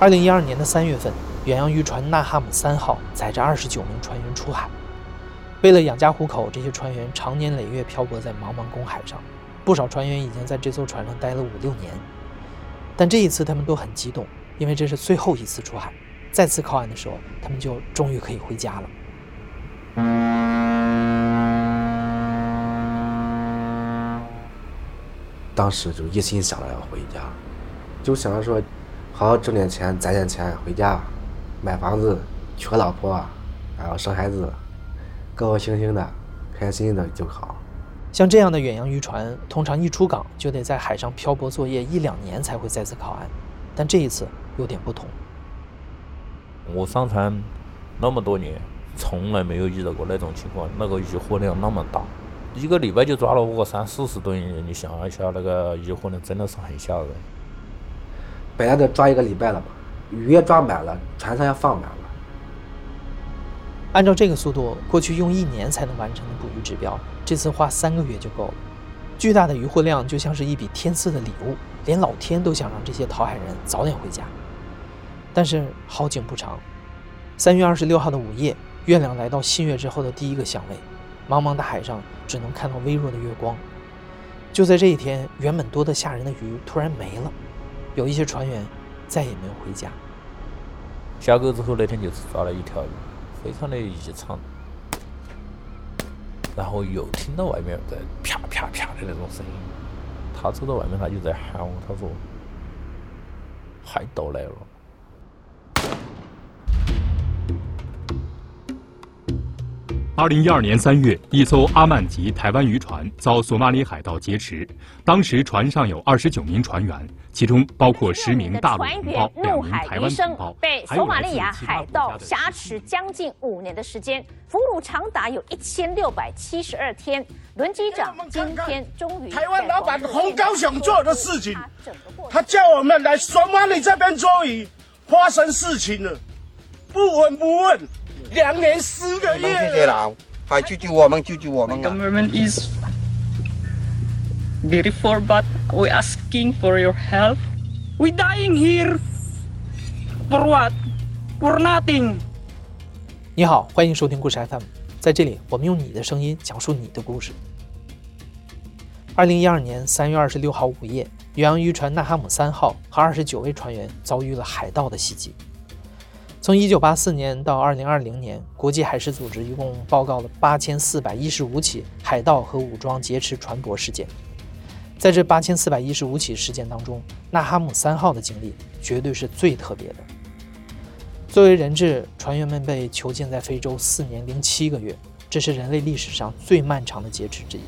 二零一二年的三月份，远洋渔船纳哈姆三号载着二十九名船员出海。为了养家糊口，这些船员长年累月漂泊在茫茫公海上，不少船员已经在这艘船上待了五六年。但这一次，他们都很激动，因为这是最后一次出海。再次靠岸的时候，他们就终于可以回家了。当时就一心想着要回家，就想着说。好好挣点钱，攒点钱回家，买房子，娶个老婆，然后生孩子，高高兴兴的，开心的就好。像这样的远洋渔船，通常一出港就得在海上漂泊作业一两年才会再次靠岸，但这一次有点不同。我上船那么多年，从来没有遇到过那种情况，那个渔获量那么大，一个礼拜就抓了我三四十吨，你想一下，那个渔获量真的是很吓人。本来得抓一个礼拜了嘛，鱼也抓满了，船上也放满了。按照这个速度，过去用一年才能完成的捕鱼指标，这次花三个月就够了。巨大的渔获量就像是一笔天赐的礼物，连老天都想让这些讨海人早点回家。但是好景不长，三月二十六号的午夜，月亮来到新月之后的第一个相位，茫茫的海上只能看到微弱的月光。就在这一天，原本多得吓人的鱼突然没了。有一些船员再也没有回家。下钩之后那天就只抓了一条鱼，非常的异常。然后又听到外面在啪啪啪的那种声音，他走到外面，他就在喊我，他说：“海盗来了。”二零一二年三月，一艘阿曼籍台湾渔船遭索马里海盗劫持，当时船上有二十九名船员，其中包括十名大陆同胞、两名台湾同胞，被索马利亚海盗挟持将近五年的时间，俘虏长达有一千六百七十二天。轮机长今天终于，台湾老板洪高雄做的事情，他叫我们来索马里这边捉鱼，发生事情了，不闻不问。两年四个月了，快救救我们！救救我们！Government is beautiful, but we asking for your help. We dying here for what? For nothing. 你好，欢迎收听故事 FM，在这里我们用你的声音讲述你的故事。二零一二年三月二十六号午夜，远洋渔船纳哈姆三号和二十九位船员遭遇了海盗的袭击。从1984年到2020年，国际海事组织一共报告了8415起海盗和武装劫持船舶事件。在这8415起事件当中，纳哈姆三号的经历绝对是最特别的。作为人质，船员们被囚禁在非洲四年零七个月，这是人类历史上最漫长的劫持之一。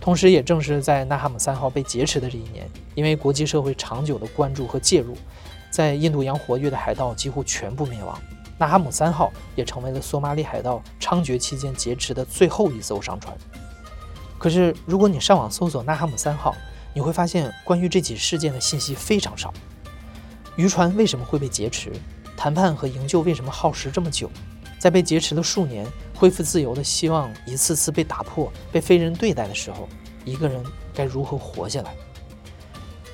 同时，也正是在纳哈姆三号被劫持的这一年，因为国际社会长久的关注和介入。在印度洋活跃的海盗几乎全部灭亡，纳哈姆三号也成为了索马里海盗猖獗期间劫持的最后一艘商船。可是，如果你上网搜索纳哈姆三号，你会发现关于这起事件的信息非常少。渔船为什么会被劫持？谈判和营救为什么耗时这么久？在被劫持了数年、恢复自由的希望一次次被打破、被非人对待的时候，一个人该如何活下来？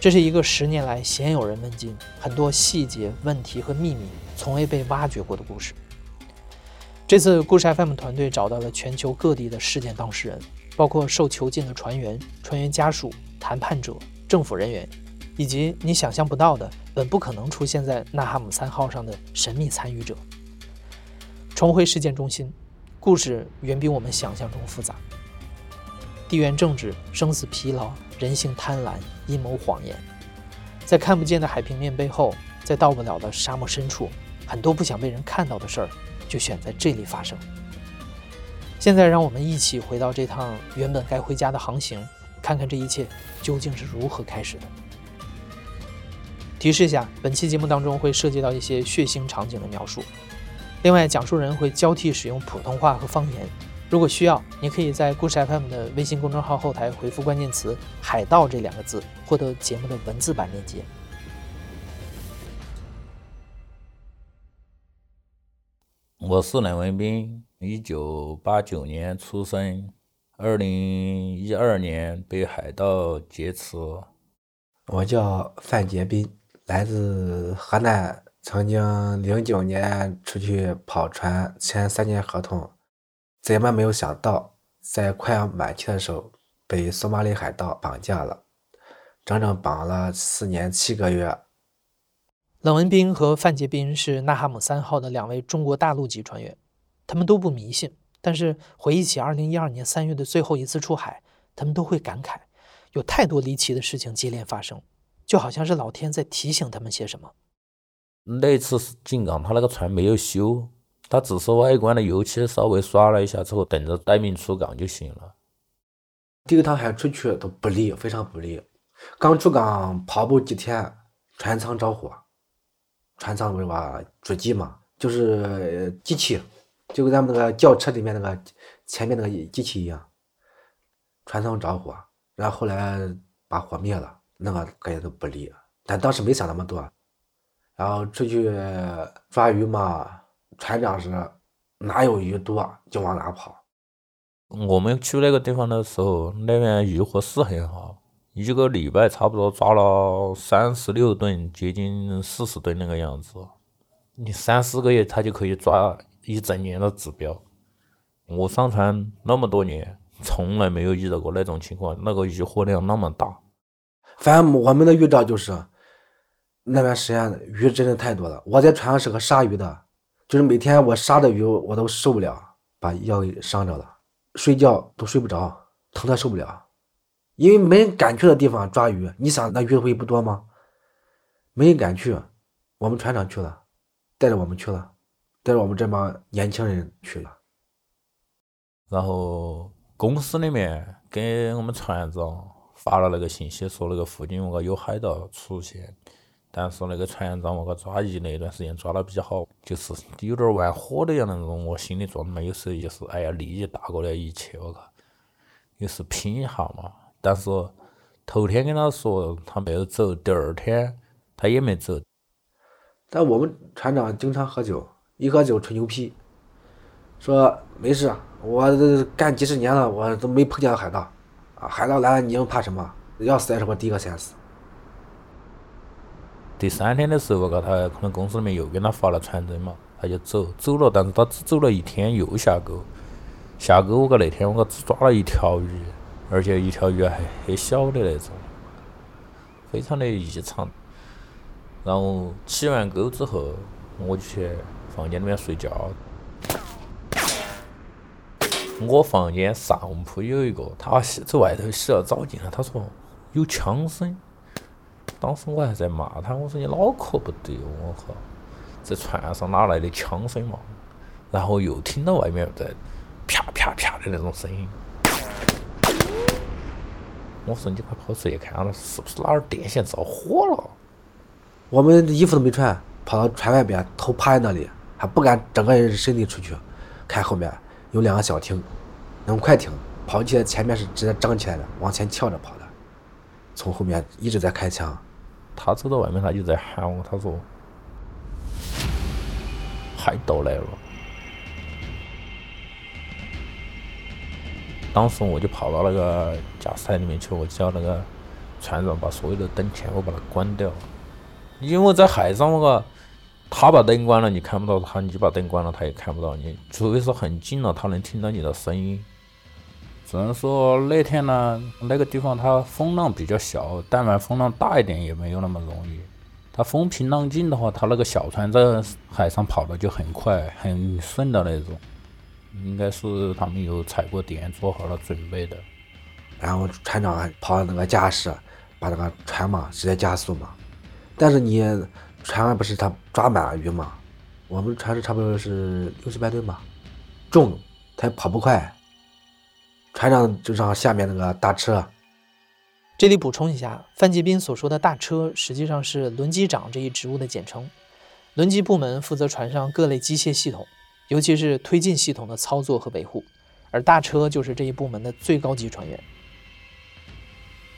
这是一个十年来鲜有人问津，很多细节、问题和秘密从未被挖掘过的故事。这次故事 FM 团队找到了全球各地的事件当事人，包括受囚禁的船员、船员家属、谈判者、政府人员，以及你想象不到的、本不可能出现在纳哈姆三号上的神秘参与者。重回事件中心，故事远比我们想象中复杂。地缘政治、生死疲劳。人性贪婪，阴谋谎言，在看不见的海平面背后，在到不了的沙漠深处，很多不想被人看到的事儿，就选在这里发生。现在，让我们一起回到这趟原本该回家的航行，看看这一切究竟是如何开始的。提示一下，本期节目当中会涉及到一些血腥场景的描述，另外，讲述人会交替使用普通话和方言。如果需要，你可以在故事 FM 的微信公众号后台回复关键词“海盗”这两个字，获得节目的文字版链接。我是冷文斌，一九八九年出生，二零一二年被海盗劫持。我叫范杰斌，来自河南，曾经零九年出去跑船，签三年合同，怎么没有想到，在快要满期的时候被索马里海盗绑架了，整整绑了四年七个月。冷文斌和范杰斌是纳哈姆三号的两位中国大陆籍船员，他们都不迷信，但是回忆起二零一二年三月的最后一次出海，他们都会感慨。有太多离奇的事情接连发生，就好像是老天在提醒他们些什么。那次是井冈，他那个船没有修，他只是外观的油漆稍微刷了一下之后，等着待命出港就行了。第一趟还出去都不利，非常不利。刚出港跑步几天，船舱着火，船舱不是吧？主机嘛，就是机器，就跟咱们那个轿车里面那个前面那个机器一样，船舱着火。然后后来把火灭了，那个感觉都不利，但当时没想那么多。然后出去抓鱼嘛，船长是哪有鱼多就往哪跑。我们去那个地方的时候，那边渔获是很好，一个礼拜差不多抓了三十六吨，接近四十吨那个样子。你三四个月，他就可以抓一整年的指标。我上船那么多年。从来没有遇到过那种情况，那个渔获量那么大。反正我们的遇到就是，那段时间鱼真的太多了。我在船上是个杀鱼的，就是每天我杀的鱼我都受不了，把腰给伤着了，睡觉都睡不着，疼的受不了。因为没人敢去的地方抓鱼，你想那鱼会不多吗？没人敢去，我们船长去了，带着我们去了，带着我们这帮年轻人去了，然后。公司里面给我们船长发了那个信息，说那个附近有个有海盗出现，但是那个船长我个抓鱼那一段时间抓的比较好，就是有点玩火的样那种。我心里装的没事，就是哎呀，利益大过来一切，我靠，也是拼一下嘛。但是头天跟他说他没有走，第二天他也没走。但我们船长经常喝酒，一喝酒吹牛皮，说没事。我这干几十年了，我都没碰见海盗，啊，海盗来了你又怕什么？要死还是我第一个先死。第三天的时候，我告他可能公司里面又给他发了传真嘛，他就走走了，但是他只走了一天又下钩，下钩我个那天我只抓了一条鱼，而且一条鱼还很小的那种，非常的异常。然后起完钩之后，我就去房间里面睡觉。我房间上铺有一个，他洗在外头洗了澡进来，他说有枪声。当时我还在骂他，我说你脑壳不对，我靠，在船上哪来的枪声嘛？然后又听到外面在啪啪啪的那种声音。我说你快跑出去看，了是不是哪儿电线着火了？我们衣服都没穿，跑到船外边，头趴在那里，还不敢整个人身体出去，看后面。有两个小艇，那种快艇，跑起来前面是直接张起来的，往前翘着跑的，从后面一直在开枪。他走到外面，他就在喊我，他说：“海盗来了。”当时我就跑到那个驾驶台里面去，我叫那个船长把所有的灯全部把它关掉，因为在海上，我个。他把灯关了，你看不到他；你把灯关了，他也看不到你。除非是很近了，他能听到你的声音。只能说那天呢，那个地方它风浪比较小，但凡风浪大一点也没有那么容易。它风平浪静的话，它那个小船在海上跑的就很快、很顺的那种。应该是他们有踩过点，做好了准备的。然后船长跑那个驾驶，把那个船嘛直接加速嘛。但是你。船不是他抓满了鱼吗？我们船是差不多是六七百吨吧，重，它跑不快。船长就让下面那个大车。这里补充一下，范继斌所说的大车实际上是轮机长这一职务的简称。轮机部门负责船上各类机械系统，尤其是推进系统的操作和维护，而大车就是这一部门的最高级船员。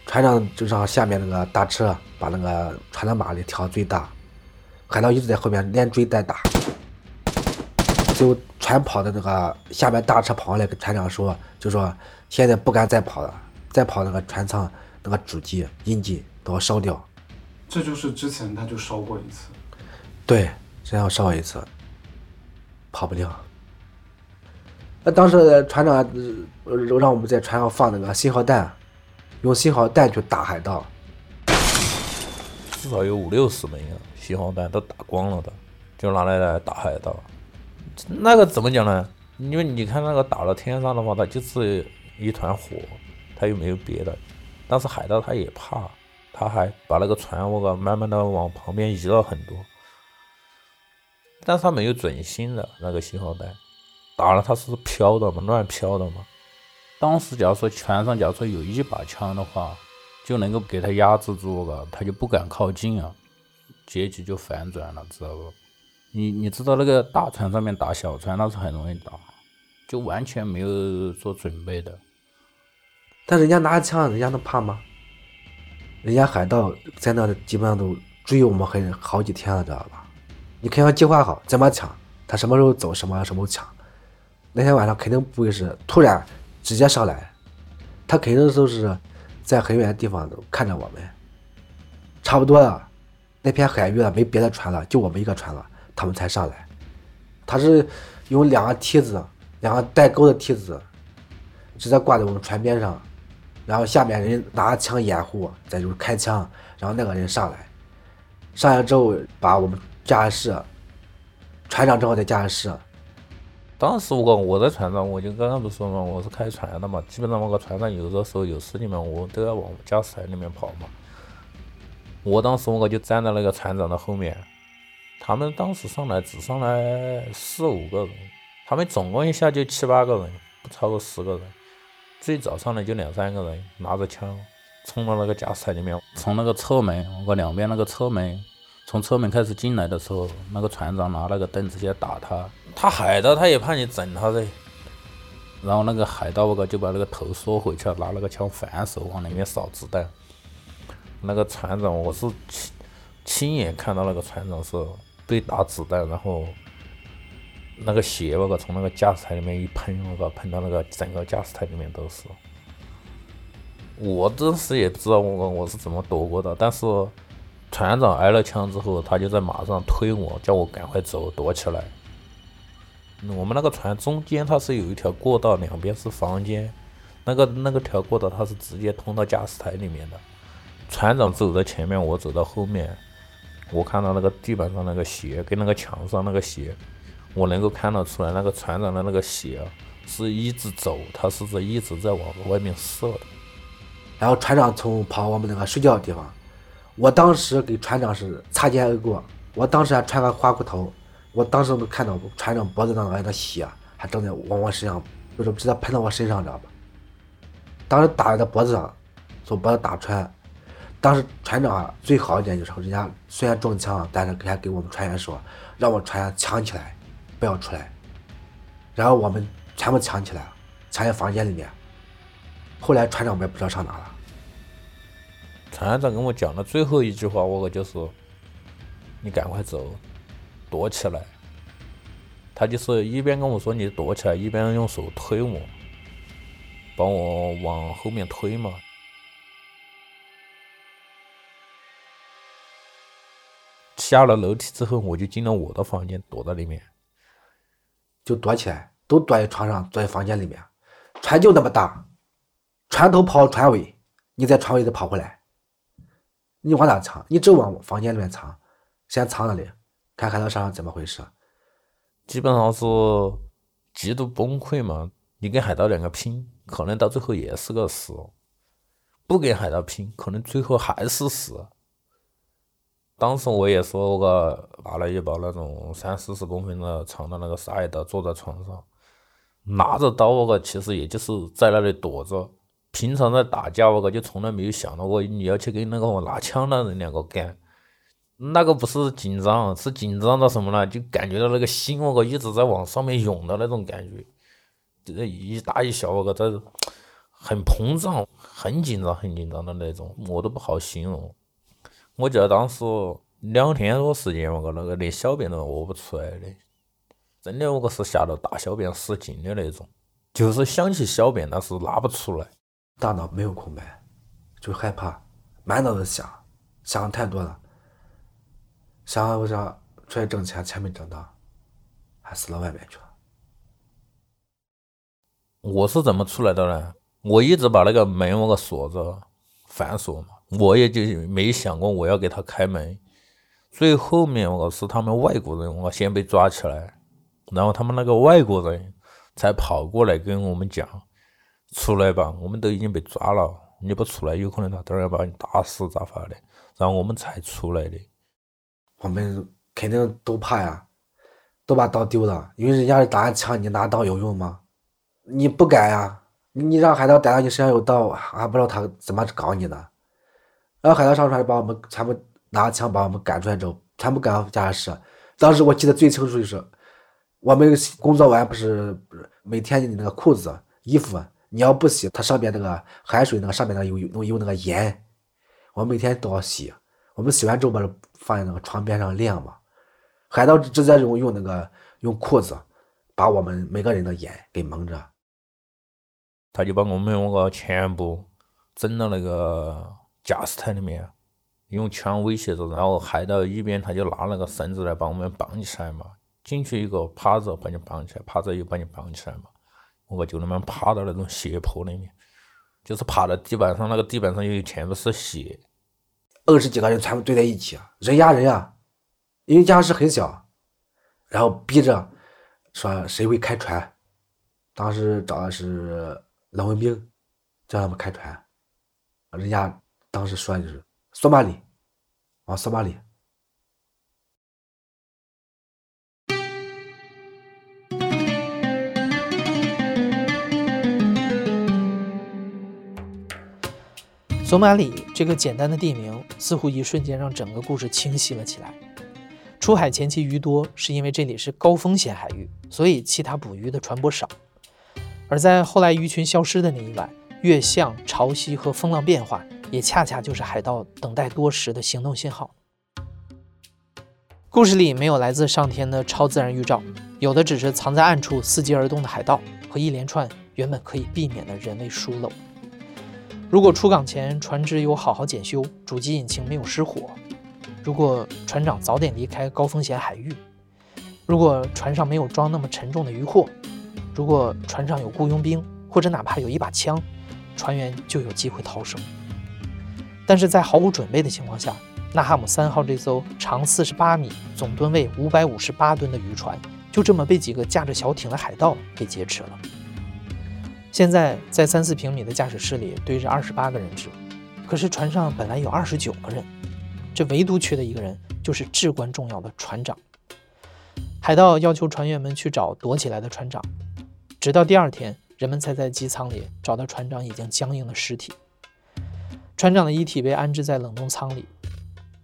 船长就让下面那个大车把那个船的马力调最大。海盗一直在后面连追带打，就船跑的那个下面大车跑过来跟船长说，就说现在不敢再跑了，再跑那个船舱那个主机、引擎都要烧掉，这就是之前他就烧过一次。对，之前我烧过一次，跑不掉。那当时船长呃让我们在船上放那个信号弹，用信号弹去打海盗。至少有五六十枚啊，信号弹都打光了的，就拿来来打海盗。那个怎么讲呢？因为你看那个打到天上的话，它就是一团火，它又没有别的。但是海盗他也怕，他还把那个船我慢慢的往旁边移了很多。但是他没有准心的那个信号弹，打了他是飘的嘛，乱飘的嘛。当时假如说船上假如说有一把枪的话，就能够给他压制住了，他就不敢靠近啊，结局就反转了，知道不？你你知道那个大船上面打小船那是很容易打，就完全没有做准备的。但人家拿着枪，人家能怕吗？人家海盗在那基本上都追我们很好几天了，知道吧？你肯定计划好怎么抢，他什么时候走，什么什么时候抢。那天晚上肯定不会是突然直接上来，他肯定都是在很远的地方都看着我们。差不多了，那片海域了，没别的船了，就我们一个船了，他们才上来。他是用两个梯子，两个带钩的梯子，直接挂在我们船边上，然后下面人拿枪掩护，再就是开枪，然后那个人上来，上来之后把我们。驾驶室，船长正好在驾驶室。当时我我在船上，我就刚刚不说嘛，我是开船的嘛，基本上我个船上有的时候有事情嘛，我都要往驾驶台里面跑嘛。我当时我就站在那个船长的后面，他们当时上来只上来四五个人，他们总共一下就七八个人，不超过十个人。最早上来就两三个人，拿着枪冲到那个驾驶台里面，从那个侧门，我两边那个侧门。从车门开始进来的时候，那个船长拿那个灯直接打他，他海盗他也怕你整他噻。然后那个海盗我就把那个头缩回去了，拿那个枪反手往里面扫子弹。那个船长我是亲亲眼看到那个船长是被打子弹，然后那个血我个从那个驾驶台里面一喷，我个喷到那个整个驾驶台里面都是。我当时也不知道我我是怎么躲过的，但是。船长挨了枪之后，他就在马上推我，叫我赶快走，躲起来。我们那个船中间它是有一条过道，两边是房间，那个那个条过道它是直接通到驾驶台里面的。船长走在前面，我走到后面，我看到那个地板上那个血跟那个墙上那个血，我能够看得出来，那个船长的那个血是一直走，他是在一直在往外面射的。然后船长从跑我们那个睡觉的地方。我当时跟船长是擦肩而过，我当时还穿个花裤头，我当时都看到船长脖子上那的血还正在往我身上，就是直接喷到我身上，知道吧？当时打在脖子上，从脖子打穿。当时船长最好一点就是，人家虽然中枪，但是还给我们船员说，让我船员抢起来，不要出来。然后我们全部抢起来了，抢在房间里面。后来船长我也不知道上哪了。船长跟我讲的最后一句话，我就是：你赶快走，躲起来。他就是一边跟我说你躲起来，一边用手推我，帮我往后面推嘛。下了楼梯之后，我就进了我的房间，躲在里面，就躲起来，都躲在床上，躲在房间里面。船就那么大，船头跑船尾，你在船尾再跑回来。你往哪藏？你只往房间里面藏，先藏那里，看海盗上怎么回事。基本上是极度崩溃嘛。你跟海盗两个拼，可能到最后也是个死；不跟海盗拼，可能最后还是死。当时我也说，过拿了一把那种三四十公分的长的那个杀刀，坐在床上，拿着刀，我个其实也就是在那里躲着。平常在打架，我个就从来没有想到过你要去跟那个拿枪的人两个干，那个不是紧张，是紧张到什么呢？就感觉到那个心，我个一直在往上面涌的那种感觉，这一大一小，我个在很膨胀，很紧张，很紧张的那种，我都不好形容。我记得当时两天多时间，我个那个连小便都屙不出来的，真的，我个是吓到大小便失禁的那种，就是想去小便，但是拉不出来。大脑没有空白，就害怕，满脑子想，想太多了。想我想出来挣钱，钱没挣到，还死到外面去了。我是怎么出来的呢？我一直把那个门我个锁着反锁嘛，我也就没想过我要给他开门。最后面我是他们外国人，我先被抓起来，然后他们那个外国人才跑过来跟我们讲：“出来吧，我们都已经被抓了，你不出来，有可能他等下要把你打死咋法的。”然后我们才出来的。我们肯定都怕呀，都把刀丢了，因为人家是打枪，你拿刀有用吗？你不敢呀，你让海盗逮到你身上有刀，还不知道他怎么搞你呢。然后海盗上船就把我们全部拿枪把我们赶出来之后，全部赶到驾驶室。当时我记得最清楚就是，我们工作完不是不是每天你那个裤子、衣服，你要不洗，它上面那个海水那个上面那有有有那个盐，我每天都要洗。我们洗完之后把它放在那个床边上晾嘛。海盗直接用用那个用裤子把我们每个人的眼给蒙着。他就把我们那个全部整到那个驾驶台里面，用枪威胁着，然后还到一边，他就拿那个绳子来把我们绑起来嘛。进去一个趴着把你绑起来，趴着又把你绑起来嘛。我就那么趴到那种斜坡里面，就是趴到地板上，那个地板上又全部是血。二十几个人全部堆在一起，人压人啊，因为驾驶室很小，然后逼着说谁会开船，当时找的是。冷文兵叫他们开船，人家当时说的就是索马里，往索马里。索马里这个简单的地名，似乎一瞬间让整个故事清晰了起来。出海前期鱼多，是因为这里是高风险海域，所以其他捕鱼的船舶少。而在后来鱼群消失的那一晚，月相、潮汐和风浪变化，也恰恰就是海盗等待多时的行动信号。故事里没有来自上天的超自然预兆，有的只是藏在暗处伺机而动的海盗和一连串原本可以避免的人为疏漏。如果出港前船只有好好检修，主机引擎没有失火；如果船长早点离开高风险海域；如果船上没有装那么沉重的渔货。如果船上有雇佣兵，或者哪怕有一把枪，船员就有机会逃生。但是在毫无准备的情况下，纳哈姆三号这艘长四十八米、总吨位五百五十八吨的渔船，就这么被几个驾着小艇的海盗给劫持了。现在在三四平米的驾驶室里堆着二十八个人质，可是船上本来有二十九个人，这唯独缺的一个人，就是至关重要的船长。海盗要求船员们去找躲起来的船长。直到第二天，人们才在机舱里找到船长已经僵硬的尸体。船长的遗体被安置在冷冻舱里。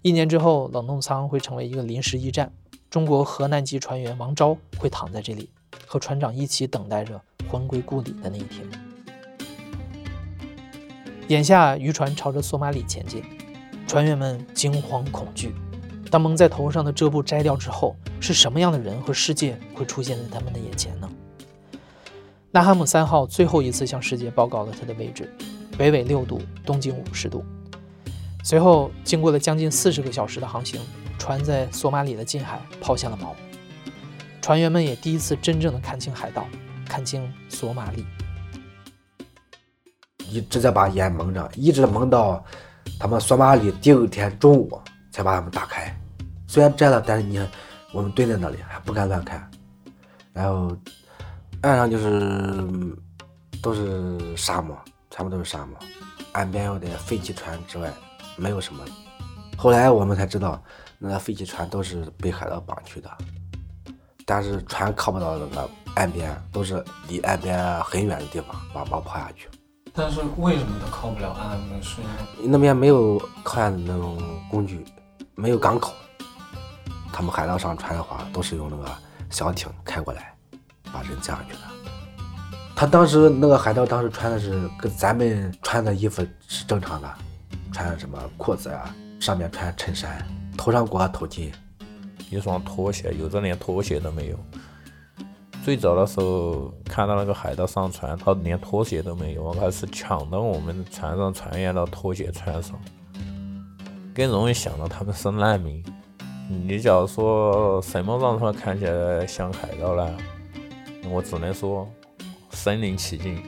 一年之后，冷冻舱会成为一个临时驿站。中国河南籍船员王昭会躺在这里，和船长一起等待着魂归故里的那一天。眼下，渔船朝着索马里前进，船员们惊慌恐惧。当蒙在头上的遮布摘掉之后，是什么样的人和世界会出现在他们的眼前呢？纳哈姆三号最后一次向世界报告了他的位置，北纬六度，东经五十度。随后，经过了将近四十个小时的航行，船在索马里的近海抛下了锚。船员们也第一次真正的看清海盗，看清索马里。一直在把眼蒙着，一直蒙到他们索马里第二天中午才把他们打开。虽然摘了，但是你我们蹲在那里还不敢乱看，然后。岸上就是都是沙漠，全部都是沙漠。岸边有点废弃船之外，没有什么。后来我们才知道，那废弃船都是被海盗绑去的。但是船靠不到那个岸边，都是离岸边很远的地方，把包抛下去。但是为什么它靠不了岸呢？是因为那边没有靠岸的那种工具，没有港口。他们海盗上船的话，都是用那个小艇开过来。把人架上去的。他当时那个海盗当时穿的是跟咱们穿的衣服是正常的，穿什么裤子呀，上面穿衬衫，头上裹个头巾，一双拖鞋，有的连拖鞋都没有。最早的时候看到那个海盗上船，他连拖鞋都没有，我开始抢到我们船上船员的拖鞋穿上，更容易想到他们是难民。你假如说什么让他们看起来像海盗呢？我只能说身临其境。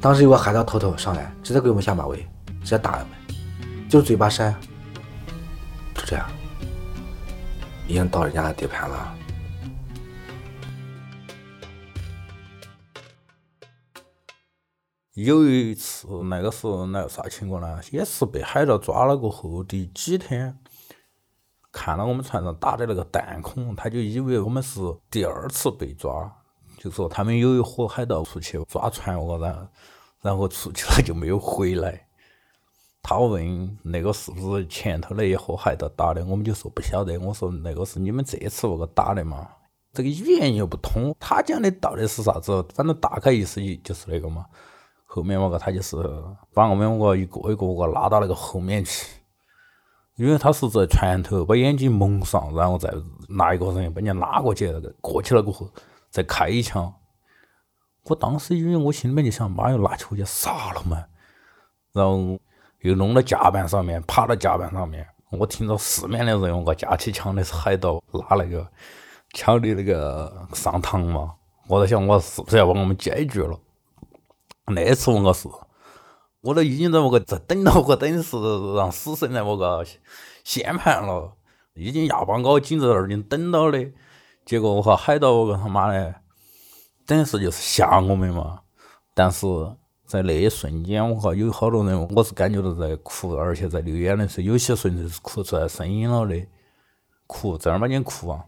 当时有个海盗头头上来，直接给我们下马威，直接打我们，就嘴巴扇，就这样，已经到人家的地盘了。有一次，那个是那个啥情况呢？也是被海盗抓了过后第几天，看到我们船上打的那个弹孔，他就以为我们是第二次被抓，就说他们有一伙海盗出去抓船，我然后然后出去了就没有回来。他问那个是不是前头那一伙海盗打的，我们就说不晓得。我说那个是你们这次那个打的嘛？这个语言又不通，他讲的到底是啥子？反正大概意思就是那个嘛。后面我个他就是把我们我个一个一个个拉到那个后面去，因为他是在船头把眼睛蒙上，然后再拿一个人把人家拉过去，那个过去了过后再开一枪。我当时因为我心里面就想，妈又拿起回去杀了嘛，然后又弄到甲板上面，爬到甲板上面，我听到四面的人我个架起枪的是海盗拉那个枪的那个上膛嘛，我在想我是不是要把我们解决了？那次我个是，我都已经在我个在等到我等是让死神来我个先盘了，已经压把我紧在那儿，已经等到的。结果我靠海盗我个他妈的，等于是就是吓我们嘛。但是在那一瞬间，我靠有好多人，我是感觉到在哭，而且在流眼泪，是有些甚至是哭出来声音了的，哭正儿八经哭啊！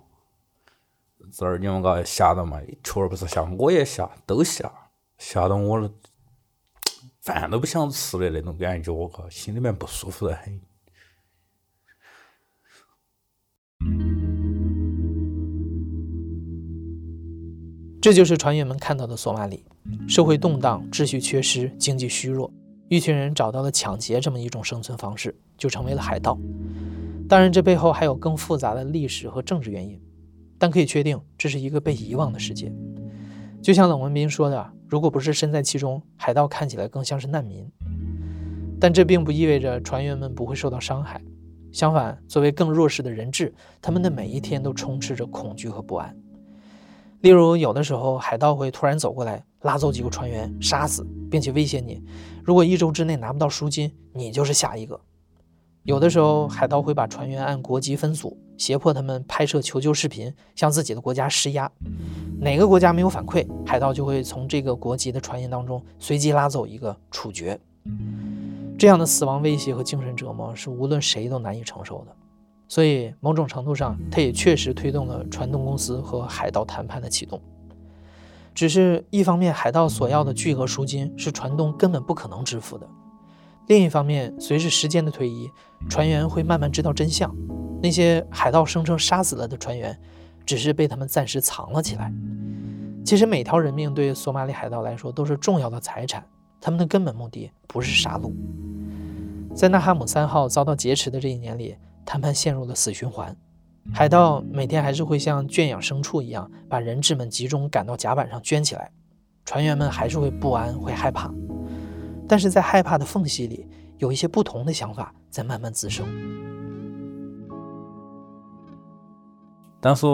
这儿你我个吓到嘛，确儿不是吓，我也吓，都吓，吓到我。饭都不想吃的那种感觉，我靠，心里面不舒服得很。这就是船员们看到的索马里，社会动荡，秩序缺失，经济虚弱，一群人找到了抢劫这么一种生存方式，就成为了海盗。当然，这背后还有更复杂的历史和政治原因，但可以确定，这是一个被遗忘的世界。就像冷文斌说的。如果不是身在其中，海盗看起来更像是难民。但这并不意味着船员们不会受到伤害。相反，作为更弱势的人质，他们的每一天都充斥着恐惧和不安。例如，有的时候海盗会突然走过来，拉走几个船员，杀死，并且威胁你：如果一周之内拿不到赎金，你就是下一个。有的时候，海盗会把船员按国籍分组，胁迫他们拍摄求救视频，向自己的国家施压。哪个国家没有反馈，海盗就会从这个国籍的船员当中随机拉走一个处决。这样的死亡威胁和精神折磨是无论谁都难以承受的。所以，某种程度上，它也确实推动了船东公司和海盗谈判的启动。只是一方面，海盗索要的巨额赎金是船东根本不可能支付的；另一方面，随着时间的推移，船员会慢慢知道真相：那些海盗声称杀死了的船员。只是被他们暂时藏了起来。其实每条人命对索马里海盗来说都是重要的财产，他们的根本目的不是杀戮。在纳哈姆三号遭到劫持的这一年里，谈判陷入了死循环。海盗每天还是会像圈养牲畜一样，把人质们集中赶到甲板上圈起来，船员们还是会不安，会害怕。但是在害怕的缝隙里，有一些不同的想法在慢慢滋生。但是。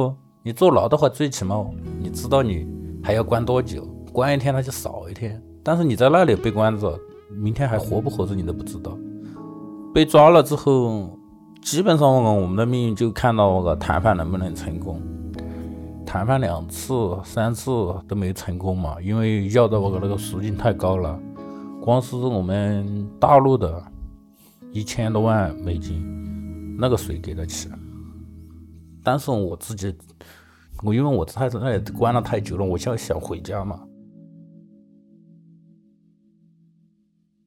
你坐牢的话，最起码你知道你还要关多久，关一天他就少一天。但是你在那里被关着，明天还活不活着你都不知道。被抓了之后，基本上我我们的命运就看到我个谈判能不能成功。谈判两次、三次都没成功嘛，因为要的我个那个赎金太高了，光是我们大陆的一千多万美金，那个谁给得起？但是我自己。我因为我在那里关了太久了，我就想回家嘛，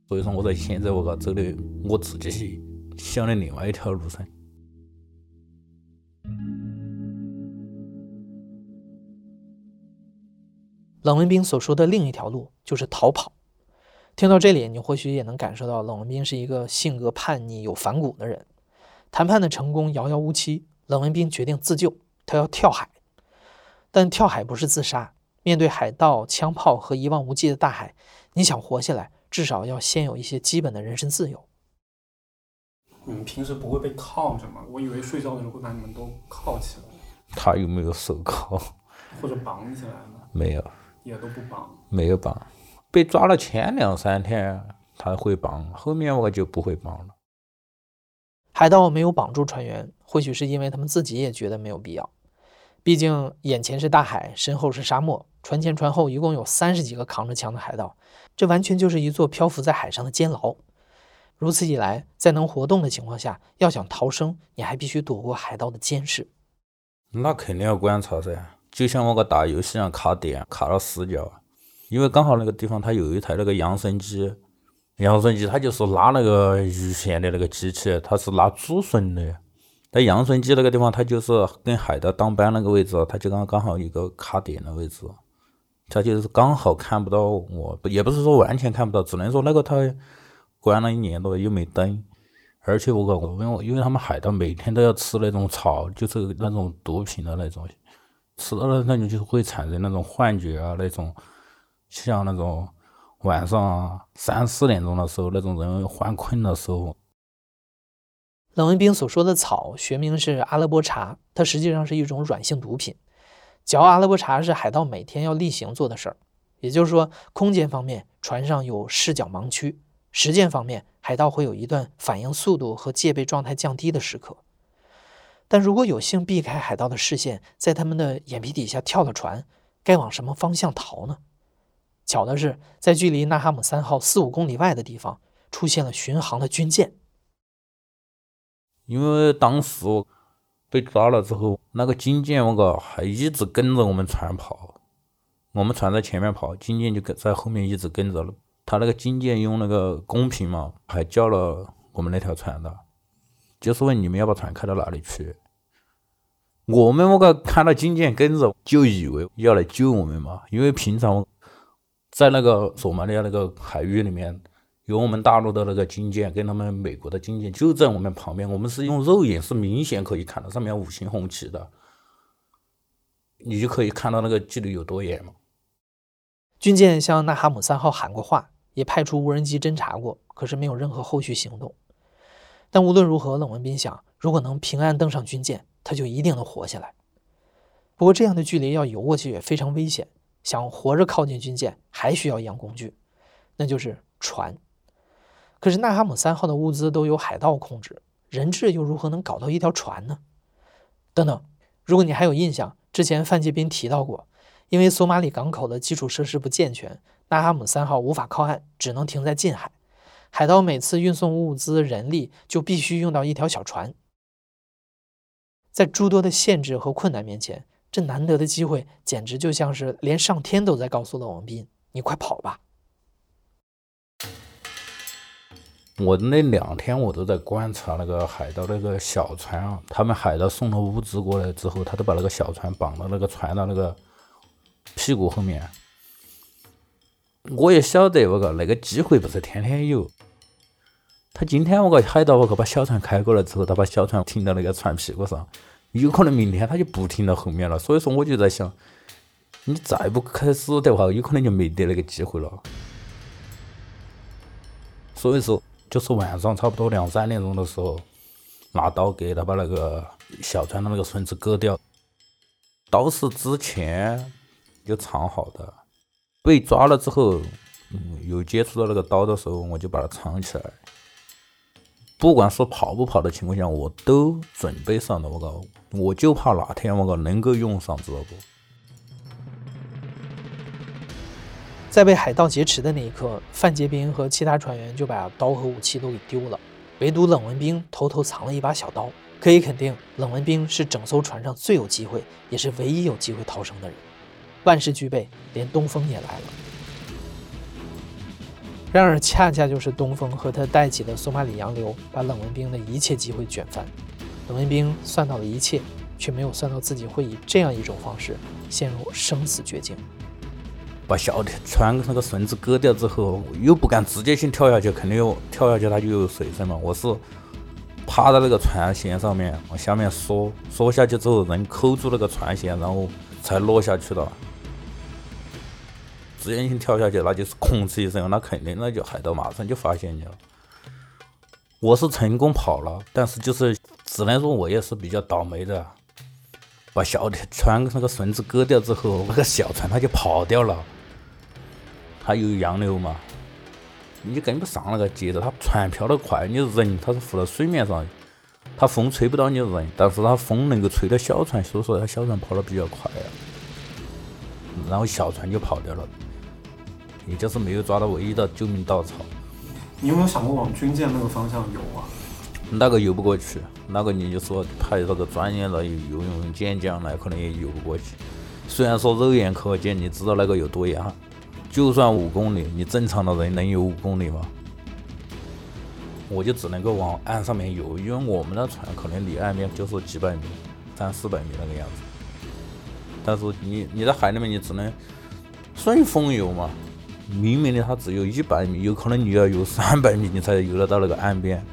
所以说我在现在我个走的我自己想的另外一条路上。冷文斌所说的另一条路就是逃跑。听到这里，你或许也能感受到冷文斌是一个性格叛逆、有反骨的人。谈判的成功遥遥无期，冷文斌决定自救，他要跳海。但跳海不是自杀。面对海盗、枪炮和一望无际的大海，你想活下来，至少要先有一些基本的人身自由。你们平时不会被铐着吗？我以为睡觉的时候会把你们都铐起来，他有没有手铐？或者绑起来呢？没有，也都不绑。没有绑。被抓了前两三天他会绑，后面我就不会绑了。海盗没有绑住船员，或许是因为他们自己也觉得没有必要。毕竟眼前是大海，身后是沙漠，船前船后一共有三十几个扛着枪的海盗，这完全就是一座漂浮在海上的监牢。如此一来，在能活动的情况下，要想逃生，你还必须躲过海盗的监视。那肯定要观察噻，就像我个打游戏一样卡点，卡到死角。因为刚好那个地方它有一台那个扬声机，扬声机它就是拉那个鱼线的那个机器，它是拉竹笋的。在扬声机那个地方，它就是跟海盗当班那个位置，它就刚刚好一个卡点的位置，它就是刚好看不到我，也不是说完全看不到，只能说那个它关了一年多又没灯，而且我我因为因为他们海盗每天都要吃那种草，就是那种毒品的那种，吃了那种就会产生那种幻觉啊，那种像那种晚上三四点钟的时候那种人犯困的时候。冷文斌所说的草学名是阿拉伯茶，它实际上是一种软性毒品。嚼阿拉伯茶是海盗每天要例行做的事儿，也就是说，空间方面船上有视角盲区。实践方面，海盗会有一段反应速度和戒备状态降低的时刻。但如果有幸避开海盗的视线，在他们的眼皮底下跳了船，该往什么方向逃呢？巧的是，在距离纳哈姆三号四五公里外的地方，出现了巡航的军舰。因为当时被抓了之后，那个军舰我个还一直跟着我们船跑，我们船在前面跑，军舰就跟在后面一直跟着了。他那个军舰用那个公屏嘛，还叫了我们那条船的，就是问你们要把船开到哪里去。我们我个看到军舰跟着，就以为要来救我们嘛。因为平常在那个索马里亚那个海域里面，有我们大陆的那个军舰跟他们美国的军舰就在我们旁边，我们是用肉眼是明显可以看到上面五星红旗的，你就可以看到那个距离有多远嘛。军舰向纳哈姆三号喊过话。也派出无人机侦察过，可是没有任何后续行动。但无论如何，冷文斌想，如果能平安登上军舰，他就一定能活下来。不过，这样的距离要游过去也非常危险。想活着靠近军舰，还需要一样工具，那就是船。可是纳哈姆三号的物资都由海盗控制，人质又如何能搞到一条船呢？等等，如果你还有印象，之前范介斌提到过，因为索马里港口的基础设施不健全。纳哈姆三号无法靠岸，只能停在近海。海盗每次运送物资、人力就必须用到一条小船。在诸多的限制和困难面前，这难得的机会简直就像是连上天都在告诉了王斌：“你快跑吧！”我那两天我都在观察那个海盗那个小船啊，他们海盗送了物资过来之后，他都把那个小船绑到那个船的那个屁股后面。我也晓得，我靠，那个机会不是天天有。他今天我靠海盗，我靠把小船开过来之后，他把小船停到那个船屁股上，有可能明天他就不停到后面了。所以说，我就在想，你再不开始的话，有可能就没得那个机会了。所以说，就是晚上差不多两三点钟的时候，拿刀给他把那个小船的那个绳子割掉。刀是之前就藏好的。被抓了之后，嗯，有接触到那个刀的时候，我就把它藏起来。不管是跑不跑的情况下，我都准备上的。我靠，我就怕哪天我靠能够用上，知道不？在被海盗劫持的那一刻，范杰斌和其他船员就把刀和武器都给丢了，唯独冷文兵偷偷藏了一把小刀。可以肯定，冷文兵是整艘船上最有机会，也是唯一有机会逃生的人。万事俱备，连东风也来了。然而，恰恰就是东风和他带起的索马里洋流，把冷文兵的一切机会卷翻。冷文兵算到了一切，却没有算到自己会以这样一种方式陷入生死绝境。把小船那个绳子割掉之后，又不敢直接性跳下去，肯定又跳下去它就有水声嘛。我是趴在那个船舷上面往下面缩，缩下去之后，人扣住那个船舷，然后才落下去的。直接性跳下去，那就是“哐”哧一声，那肯定那就海盗马上就发现你了。我是成功跑了，但是就是只能说我也是比较倒霉的，把小船那个绳子割掉之后，那个小船它就跑掉了。它有洋流嘛，你就跟不上那个节奏，它船漂得快，你人它是浮到水面上，它风吹不到你人，但是它风能够吹到小船，所以说它小船跑得比较快啊，然后小船就跑掉了，也就是没有抓到唯一的救命稻草。你有没有想过往军舰那个方向游啊？那个游不过去，那个你就说派那个专业的游泳健将来，可能也游不过去。虽然说肉眼可见，你知道那个有多严。就算五公里，你正常的人能游五公里吗？我就只能够往岸上面游，因为我们的船可能离岸边就是几百米、三四百米那个样子。但是你你在海里面，你只能顺风游嘛。明明的它只有一百米，有可能你要游三百米，你才游得到那个岸边。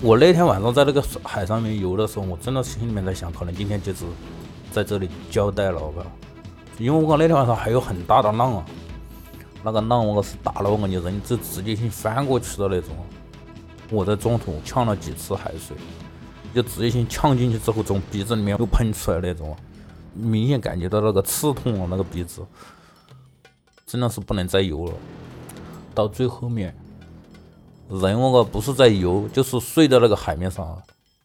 我那天晚上在那个海上面游的时候，我真的心里面在想，可能今天就是在这里交代了吧。因为我那天晚上还有很大的浪啊，那个浪我是打了，我感觉人就直接性翻过去的那种。我在中途呛了几次海水，就直接性呛进去之后，从鼻子里面又喷出来那种，明显感觉到那个刺痛啊，那个鼻子，真的是不能再游了。到最后面，人我个不是在游，就是睡在那个海面上，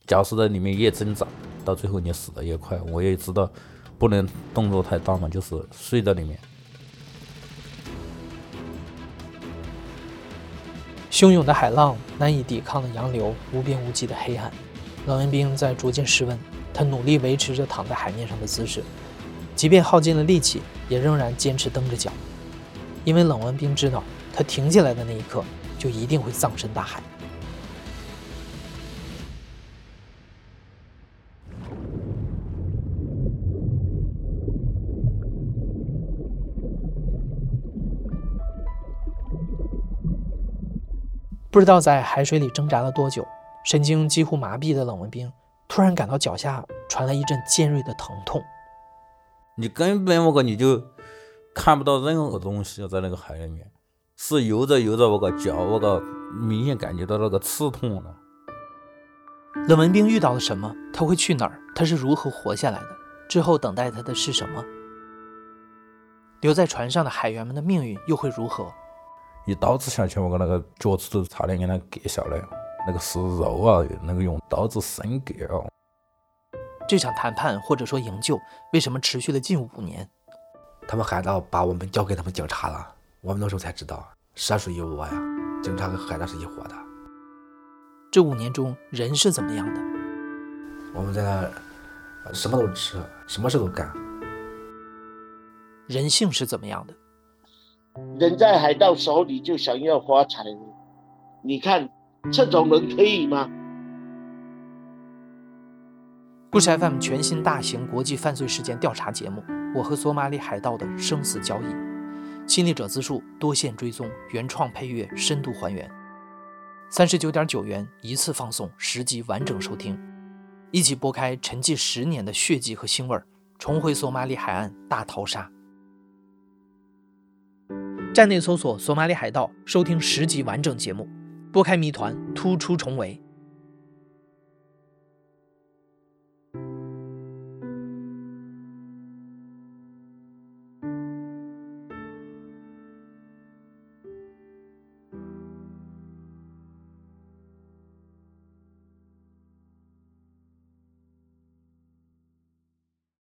假使在里面越挣扎，到最后你死的越快。我也知道。不能动作太大嘛，就是睡在里面。汹涌的海浪难以抵抗的洋流，无边无际的黑暗。冷文斌在逐渐失温，他努力维持着躺在海面上的姿势，即便耗尽了力气，也仍然坚持蹬着脚，因为冷文斌知道，他停下来的那一刻，就一定会葬身大海。不知道在海水里挣扎了多久，神经几乎麻痹的冷文斌突然感到脚下传来一阵尖锐的疼痛。你根本我个你就看不到任何东西在那个海里面，是游着游着我个脚我个明显感觉到那个刺痛了。冷文斌遇到了什么？他会去哪儿？他是如何活下来的？之后等待他的是什么？留在船上的海员们的命运又会如何？一刀子下去，我个那个脚趾头差点给他割下来，那个是肉啊，那个用刀子生割啊。这场谈判或者说营救，为什么持续了近五年？他们海盗把我们交给他们警察了，我们那时候才知道，蛇属于我呀，警察跟海盗是一伙的。这五年中，人是怎么样的？我们在那什么都吃，什么事都干。人性是怎么样的？人在海盗手里就想要发财，你看这种人可以吗？故事 FM 全新大型国际犯罪事件调查节目《我和索马里海盗的生死交易》，亲历者自述，多线追踪，原创配乐，深度还原，三十九点九元一次放送十集完整收听，一起拨开沉寂十年的血迹和腥味儿，重回索马里海岸大逃杀。站内搜索“索马里海盗”，收听十集完整节目，拨开谜团，突出重围。